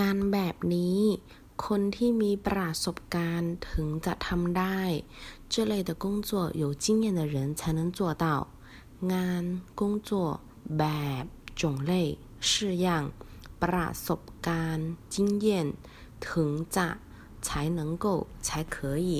งานแบบนี้ คนที่มีประสบการณ์ถึงจะทำได้这类的工作有经验的人才能做到งาน工作แบบ种类式样ประสบการณ์经验ถึงจะ才能够才可以